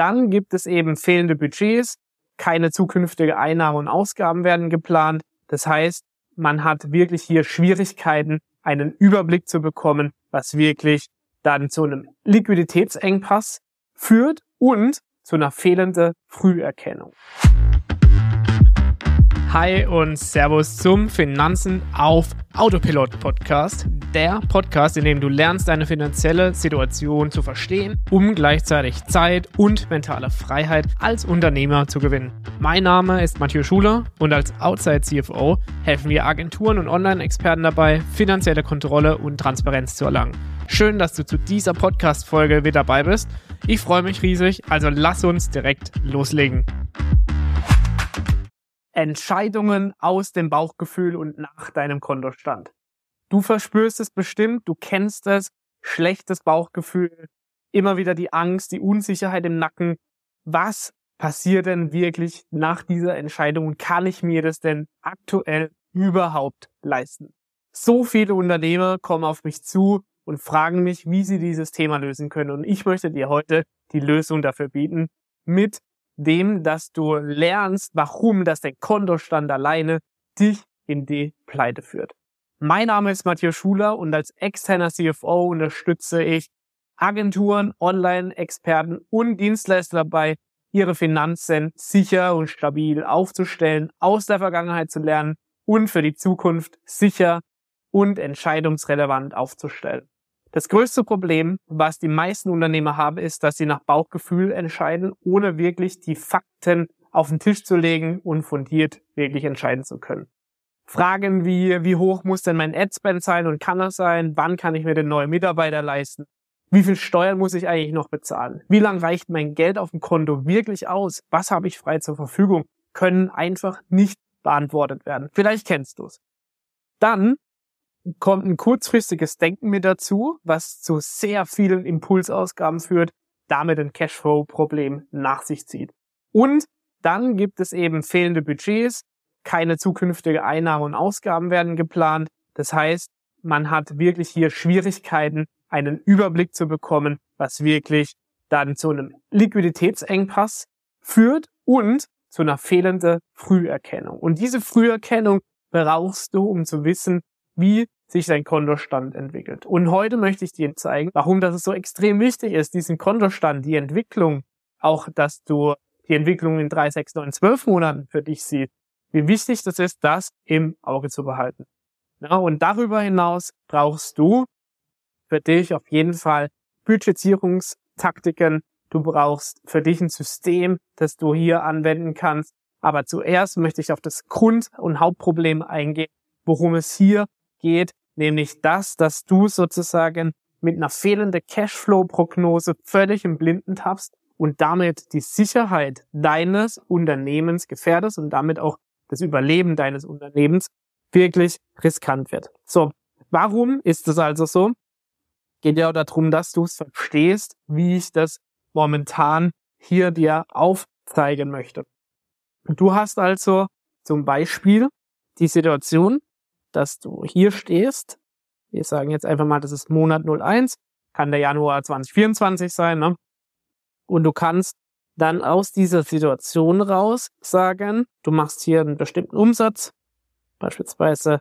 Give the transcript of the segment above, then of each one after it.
Dann gibt es eben fehlende Budgets, keine zukünftige Einnahmen und Ausgaben werden geplant. Das heißt, man hat wirklich hier Schwierigkeiten, einen Überblick zu bekommen, was wirklich dann zu einem Liquiditätsengpass führt und zu einer fehlenden Früherkennung. Hi und Servus zum Finanzen auf Autopilot Podcast. Der Podcast, in dem du lernst, deine finanzielle Situation zu verstehen, um gleichzeitig Zeit und mentale Freiheit als Unternehmer zu gewinnen. Mein Name ist Mathieu Schuler und als Outside CFO helfen wir Agenturen und Online-Experten dabei, finanzielle Kontrolle und Transparenz zu erlangen. Schön, dass du zu dieser Podcast-Folge wieder dabei bist. Ich freue mich riesig, also lass uns direkt loslegen. Entscheidungen aus dem Bauchgefühl und nach deinem Kontostand. Du verspürst es bestimmt, du kennst es, schlechtes Bauchgefühl, immer wieder die Angst, die Unsicherheit im Nacken. Was passiert denn wirklich nach dieser Entscheidung und kann ich mir das denn aktuell überhaupt leisten? So viele Unternehmer kommen auf mich zu und fragen mich, wie sie dieses Thema lösen können. Und ich möchte dir heute die Lösung dafür bieten mit dem, dass du lernst, warum das dein Kontostand alleine dich in die Pleite führt. Mein Name ist Matthias Schuler und als externer CFO unterstütze ich Agenturen, Online-Experten und Dienstleister dabei, ihre Finanzen sicher und stabil aufzustellen, aus der Vergangenheit zu lernen und für die Zukunft sicher und entscheidungsrelevant aufzustellen. Das größte Problem, was die meisten Unternehmer haben, ist, dass sie nach Bauchgefühl entscheiden, ohne wirklich die Fakten auf den Tisch zu legen und fundiert wirklich entscheiden zu können. Fragen wie, wie hoch muss denn mein Adspend sein und kann das sein? Wann kann ich mir den neuen Mitarbeiter leisten? Wie viel Steuern muss ich eigentlich noch bezahlen? Wie lang reicht mein Geld auf dem Konto wirklich aus? Was habe ich frei zur Verfügung? Können einfach nicht beantwortet werden. Vielleicht kennst du es. Dann kommt ein kurzfristiges Denken mit dazu, was zu sehr vielen Impulsausgaben führt, damit ein Cashflow-Problem nach sich zieht. Und dann gibt es eben fehlende Budgets, keine zukünftige Einnahmen und Ausgaben werden geplant. Das heißt, man hat wirklich hier Schwierigkeiten, einen Überblick zu bekommen, was wirklich dann zu einem Liquiditätsengpass führt und zu einer fehlenden Früherkennung. Und diese Früherkennung brauchst du, um zu wissen, wie sich sein Kontostand entwickelt. Und heute möchte ich dir zeigen, warum das so extrem wichtig ist, diesen Kontostand, die Entwicklung, auch dass du die Entwicklung in drei, sechs, neun, zwölf Monaten für dich siehst, wie wichtig das ist, das im Auge zu behalten. Ja, und darüber hinaus brauchst du für dich auf jeden Fall Budgetierungstaktiken. Du brauchst für dich ein System, das du hier anwenden kannst. Aber zuerst möchte ich auf das Grund- und Hauptproblem eingehen, worum es hier geht, nämlich das, dass du sozusagen mit einer fehlenden Cashflow-Prognose völlig im Blinden tappst und damit die Sicherheit deines Unternehmens gefährdest und damit auch das Überleben deines Unternehmens wirklich riskant wird. So, warum ist es also so? Geht ja darum, dass du es verstehst, wie ich das momentan hier dir aufzeigen möchte. Du hast also zum Beispiel die Situation, dass du hier stehst. Wir sagen jetzt einfach mal, das ist Monat 01, kann der Januar 2024 sein, ne? Und du kannst dann aus dieser Situation raus sagen, du machst hier einen bestimmten Umsatz, beispielsweise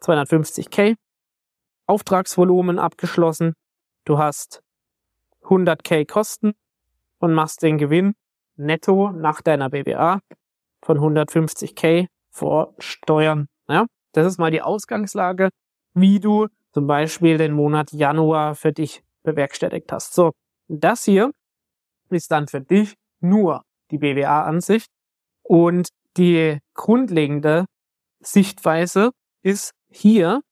250k, Auftragsvolumen abgeschlossen, du hast 100k Kosten und machst den Gewinn netto nach deiner BWA von 150k vor Steuern. Ja? Das ist mal die Ausgangslage, wie du zum Beispiel den Monat Januar für dich bewerkstelligt hast. So, das hier ist dann für dich nur die BWA-Ansicht und die grundlegende Sichtweise ist hier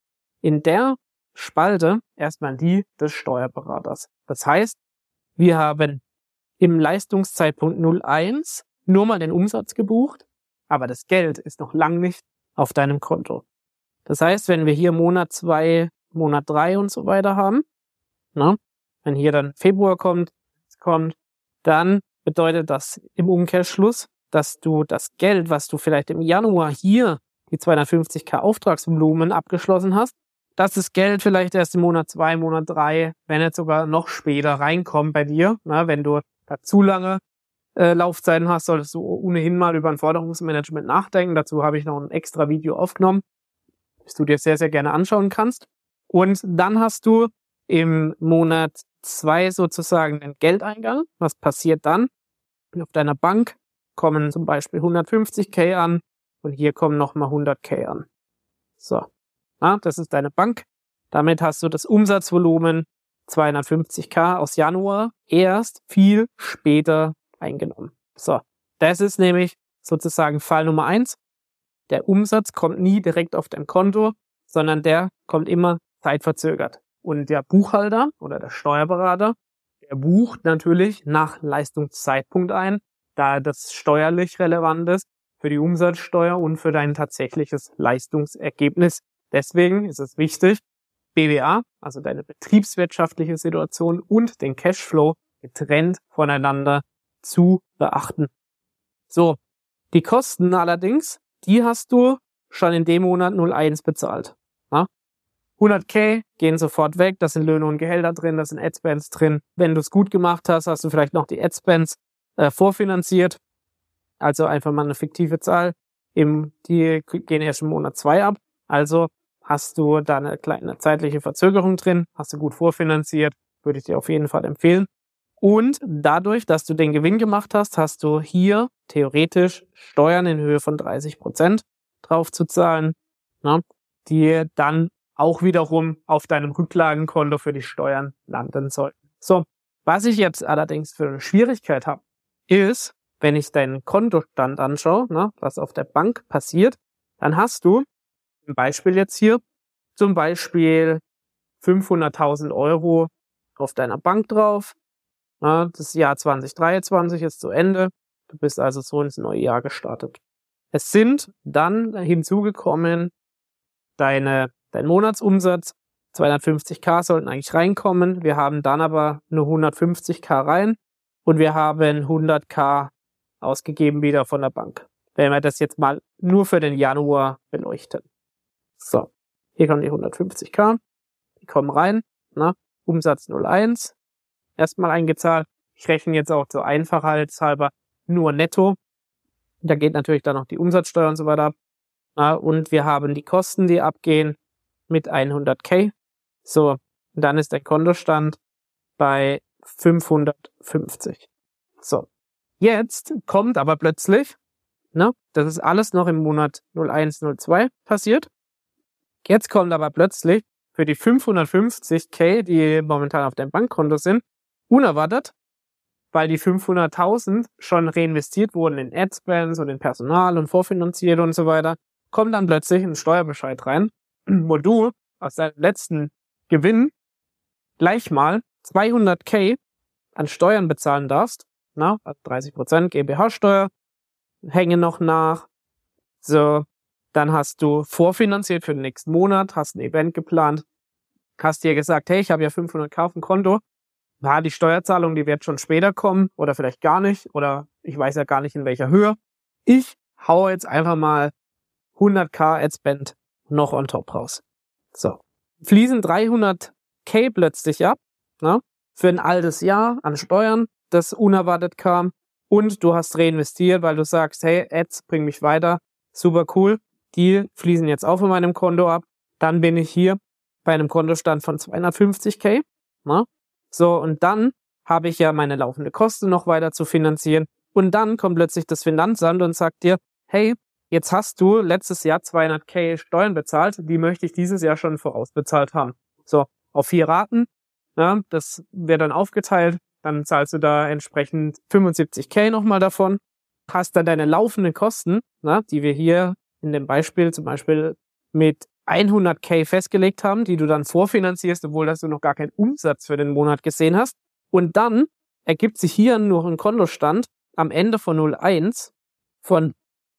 in der Spalte erstmal die des Steuerberaters. Das heißt, wir haben im Leistungszeitpunkt 01 nur mal den Umsatz gebucht, aber das Geld ist noch lang nicht auf deinem Konto. Das heißt, wenn wir hier Monat zwei, Monat drei und so weiter haben, ne, wenn hier dann Februar kommt, kommt, dann bedeutet das im Umkehrschluss, dass du das Geld, was du vielleicht im Januar hier die 250k Auftragsvolumen abgeschlossen hast, dass das Geld vielleicht erst im Monat zwei, Monat drei, wenn nicht sogar noch später reinkommt bei dir, ne, wenn du da zu lange äh, Laufzeiten hast, solltest du ohnehin mal über ein Forderungsmanagement nachdenken. Dazu habe ich noch ein extra Video aufgenommen, das du dir sehr, sehr gerne anschauen kannst. Und dann hast du im Monat zwei sozusagen den Geldeingang. Was passiert dann? Auf deiner Bank kommen zum Beispiel 150k an und hier kommen nochmal 100k an. So, ja, das ist deine Bank. Damit hast du das Umsatzvolumen 250k aus Januar erst viel später eingenommen. So, das ist nämlich sozusagen Fall Nummer eins. Der Umsatz kommt nie direkt auf dein Konto, sondern der kommt immer zeitverzögert. Und der Buchhalter oder der Steuerberater, der bucht natürlich nach Leistungszeitpunkt ein, da das steuerlich relevant ist für die Umsatzsteuer und für dein tatsächliches Leistungsergebnis. Deswegen ist es wichtig, BWA, also deine betriebswirtschaftliche Situation und den Cashflow getrennt voneinander zu beachten. So, die Kosten allerdings, die hast du schon in dem Monat 01 bezahlt. Ja? 100k gehen sofort weg, da sind Löhne und Gehälter drin, da sind Adspends drin. Wenn du es gut gemacht hast, hast du vielleicht noch die Adspends äh, vorfinanziert. Also einfach mal eine fiktive Zahl. Im, die gehen erst im Monat 2 ab. Also hast du da eine kleine zeitliche Verzögerung drin, hast du gut vorfinanziert, würde ich dir auf jeden Fall empfehlen. Und dadurch, dass du den Gewinn gemacht hast, hast du hier theoretisch Steuern in Höhe von 30 Prozent drauf zu zahlen, ne, die dann auch wiederum auf deinem Rücklagenkonto für die Steuern landen sollten. So, was ich jetzt allerdings für eine Schwierigkeit habe, ist, wenn ich deinen Kontostand anschaue, ne, was auf der Bank passiert, dann hast du im Beispiel jetzt hier zum Beispiel 500.000 Euro auf deiner Bank drauf das Jahr 2023 ist zu Ende. Du bist also so ins neue Jahr gestartet. Es sind dann hinzugekommen deine, dein Monatsumsatz. 250k sollten eigentlich reinkommen. Wir haben dann aber nur 150k rein und wir haben 100k ausgegeben wieder von der Bank. Wenn wir das jetzt mal nur für den Januar beleuchten. So, hier kommen die 150k. Die kommen rein. Na, Umsatz 01 erstmal eingezahlt. Ich rechne jetzt auch zur Einfachheitshalber nur netto. Da geht natürlich dann noch die Umsatzsteuer und so weiter ab. Ja, und wir haben die Kosten, die abgehen mit 100k. So, dann ist der Kontostand bei 550. So, jetzt kommt aber plötzlich, ne, das ist alles noch im Monat 0102 passiert. Jetzt kommt aber plötzlich für die 550k, die momentan auf deinem Bankkonto sind, unerwartet, weil die 500.000 schon reinvestiert wurden in Adspends und in Personal und vorfinanziert und so weiter, kommt dann plötzlich ein Steuerbescheid rein, wo du aus deinem letzten Gewinn gleich mal 200k an Steuern bezahlen darfst, na, also 30 Prozent GmbH-Steuer, hängen noch nach, so, dann hast du vorfinanziert für den nächsten Monat, hast ein Event geplant, hast dir gesagt, hey, ich habe ja 500k auf dem Konto, ja, die Steuerzahlung, die wird schon später kommen oder vielleicht gar nicht oder ich weiß ja gar nicht in welcher Höhe. Ich hau jetzt einfach mal 100k Adspend noch on top raus. So. Fließen 300k plötzlich ab, ne? Für ein altes Jahr an Steuern, das unerwartet kam und du hast reinvestiert, weil du sagst, hey, Ads bring mich weiter, super cool, die fließen jetzt auch von meinem Konto ab, dann bin ich hier bei einem Kontostand von 250k, ne? So, und dann habe ich ja meine laufende Kosten noch weiter zu finanzieren. Und dann kommt plötzlich das Finanzamt und sagt dir, hey, jetzt hast du letztes Jahr 200k Steuern bezahlt, die möchte ich dieses Jahr schon vorausbezahlt haben. So, auf vier Raten, ja, das wird dann aufgeteilt, dann zahlst du da entsprechend 75k nochmal davon, hast dann deine laufenden Kosten, na, die wir hier in dem Beispiel zum Beispiel mit 100k festgelegt haben, die du dann vorfinanzierst, obwohl dass du noch gar keinen Umsatz für den Monat gesehen hast. Und dann ergibt sich hier nur ein Kontostand am Ende von 01 von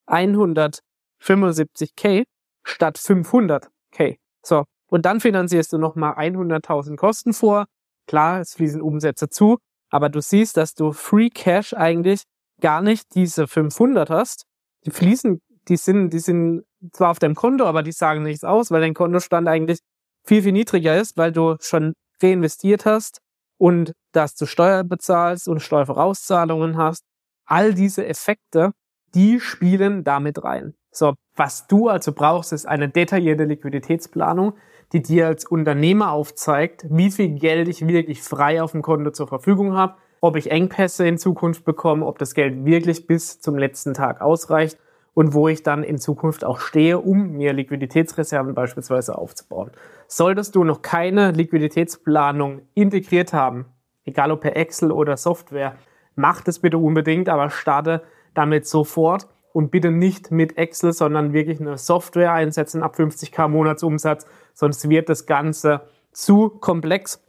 175k statt 500k. So. Und dann finanzierst du nochmal 100.000 Kosten vor. Klar, es fließen Umsätze zu, aber du siehst, dass du Free Cash eigentlich gar nicht diese 500 hast. Die fließen, die sind, die sind zwar auf deinem Konto, aber die sagen nichts aus, weil dein Kontostand eigentlich viel, viel niedriger ist, weil du schon reinvestiert hast und dass du Steuer bezahlst und Steuervorauszahlungen hast. All diese Effekte, die spielen damit rein. So, was du also brauchst, ist eine detaillierte Liquiditätsplanung, die dir als Unternehmer aufzeigt, wie viel Geld ich wirklich frei auf dem Konto zur Verfügung habe, ob ich Engpässe in Zukunft bekomme, ob das Geld wirklich bis zum letzten Tag ausreicht und wo ich dann in Zukunft auch stehe, um mir Liquiditätsreserven beispielsweise aufzubauen. Solltest du noch keine Liquiditätsplanung integriert haben, egal ob per Excel oder Software, mach das bitte unbedingt, aber starte damit sofort und bitte nicht mit Excel, sondern wirklich eine Software einsetzen ab 50k Monatsumsatz, sonst wird das Ganze zu komplex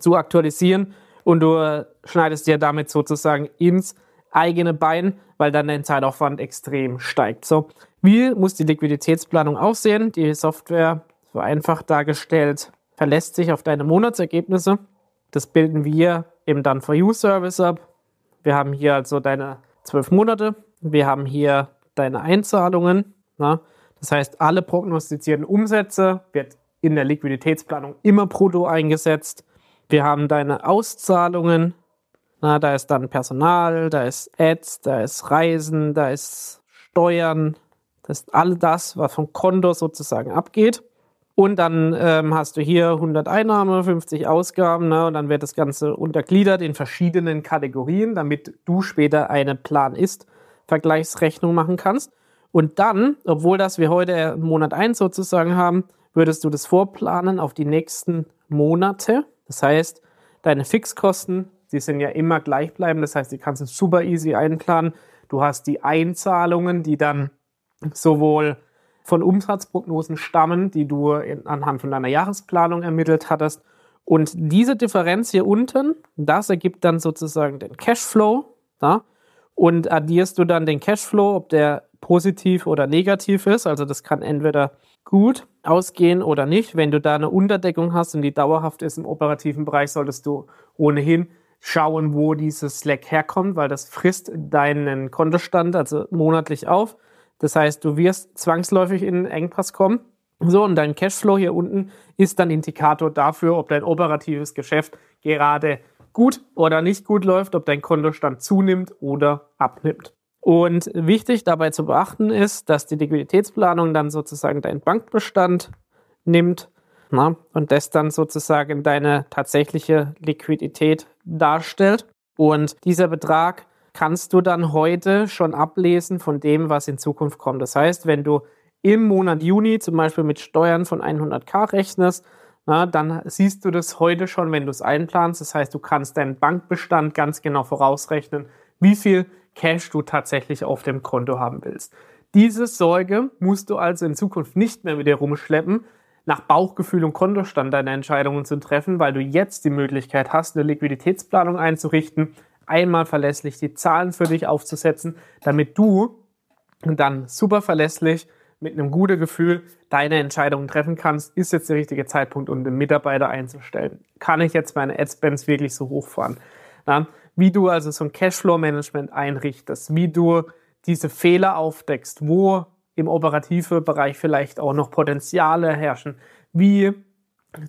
zu aktualisieren und du schneidest dir damit sozusagen ins eigene Bein, weil dann dein Zeitaufwand extrem steigt. So, wie muss die Liquiditätsplanung aussehen? Die Software, so einfach dargestellt, verlässt sich auf deine Monatsergebnisse. Das bilden wir im Done for You Service ab. Wir haben hier also deine zwölf Monate. Wir haben hier deine Einzahlungen. Na? Das heißt, alle prognostizierten Umsätze wird in der Liquiditätsplanung immer brutto eingesetzt. Wir haben deine Auszahlungen, na, da ist dann Personal, da ist Ads, da ist Reisen, da ist Steuern, das ist all das, was vom Konto sozusagen abgeht. Und dann ähm, hast du hier 100 Einnahmen, 50 Ausgaben, ne, und dann wird das Ganze untergliedert in verschiedenen Kategorien, damit du später eine Plan-Ist-Vergleichsrechnung machen kannst. Und dann, obwohl das wir heute Monat 1 sozusagen haben, würdest du das vorplanen auf die nächsten Monate. Das heißt, deine Fixkosten die sind ja immer gleichbleibend. Das heißt, die kannst du super easy einplanen. Du hast die Einzahlungen, die dann sowohl von Umsatzprognosen stammen, die du in, anhand von deiner Jahresplanung ermittelt hattest. Und diese Differenz hier unten, das ergibt dann sozusagen den Cashflow. Ja? Und addierst du dann den Cashflow, ob der positiv oder negativ ist. Also das kann entweder gut ausgehen oder nicht. Wenn du da eine Unterdeckung hast und die dauerhaft ist im operativen Bereich, solltest du ohnehin schauen, wo dieses Slack herkommt, weil das frisst deinen Kontostand, also monatlich auf. Das heißt, du wirst zwangsläufig in einen Engpass kommen. So, und dein Cashflow hier unten ist dann Indikator dafür, ob dein operatives Geschäft gerade gut oder nicht gut läuft, ob dein Kontostand zunimmt oder abnimmt. Und wichtig dabei zu beachten ist, dass die Liquiditätsplanung dann sozusagen deinen Bankbestand nimmt na, und das dann sozusagen deine tatsächliche Liquidität darstellt. Und dieser Betrag kannst du dann heute schon ablesen von dem, was in Zukunft kommt. Das heißt, wenn du im Monat Juni zum Beispiel mit Steuern von 100k rechnest, na, dann siehst du das heute schon, wenn du es einplanst. Das heißt, du kannst deinen Bankbestand ganz genau vorausrechnen, wie viel Cash du tatsächlich auf dem Konto haben willst. Diese Sorge musst du also in Zukunft nicht mehr mit dir rumschleppen, nach Bauchgefühl und Kontostand deine Entscheidungen zu treffen, weil du jetzt die Möglichkeit hast, eine Liquiditätsplanung einzurichten, einmal verlässlich die Zahlen für dich aufzusetzen, damit du dann super verlässlich mit einem guten Gefühl deine Entscheidungen treffen kannst, ist jetzt der richtige Zeitpunkt, um den Mitarbeiter einzustellen. Kann ich jetzt meine Adspends wirklich so hochfahren? Na, wie du also so ein Cashflow-Management einrichtest, wie du diese Fehler aufdeckst, wo im operativen Bereich vielleicht auch noch Potenziale herrschen, wie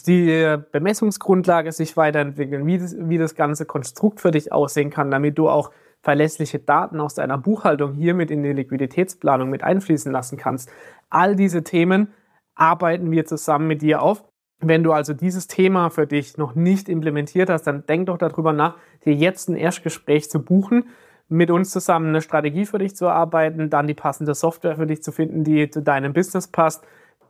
die Bemessungsgrundlage sich weiterentwickeln, wie das, wie das ganze Konstrukt für dich aussehen kann, damit du auch verlässliche Daten aus deiner Buchhaltung hier mit in die Liquiditätsplanung mit einfließen lassen kannst. All diese Themen arbeiten wir zusammen mit dir auf. Wenn du also dieses Thema für dich noch nicht implementiert hast, dann denk doch darüber nach, dir jetzt ein Erstgespräch zu buchen mit uns zusammen eine Strategie für dich zu erarbeiten, dann die passende Software für dich zu finden, die zu deinem Business passt,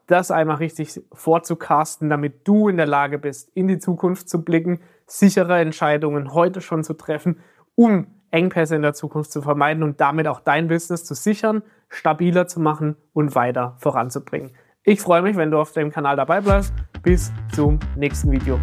das einmal richtig vorzucasten, damit du in der Lage bist, in die Zukunft zu blicken, sichere Entscheidungen heute schon zu treffen, um Engpässe in der Zukunft zu vermeiden und damit auch dein Business zu sichern, stabiler zu machen und weiter voranzubringen. Ich freue mich, wenn du auf dem Kanal dabei bleibst. Bis zum nächsten Video.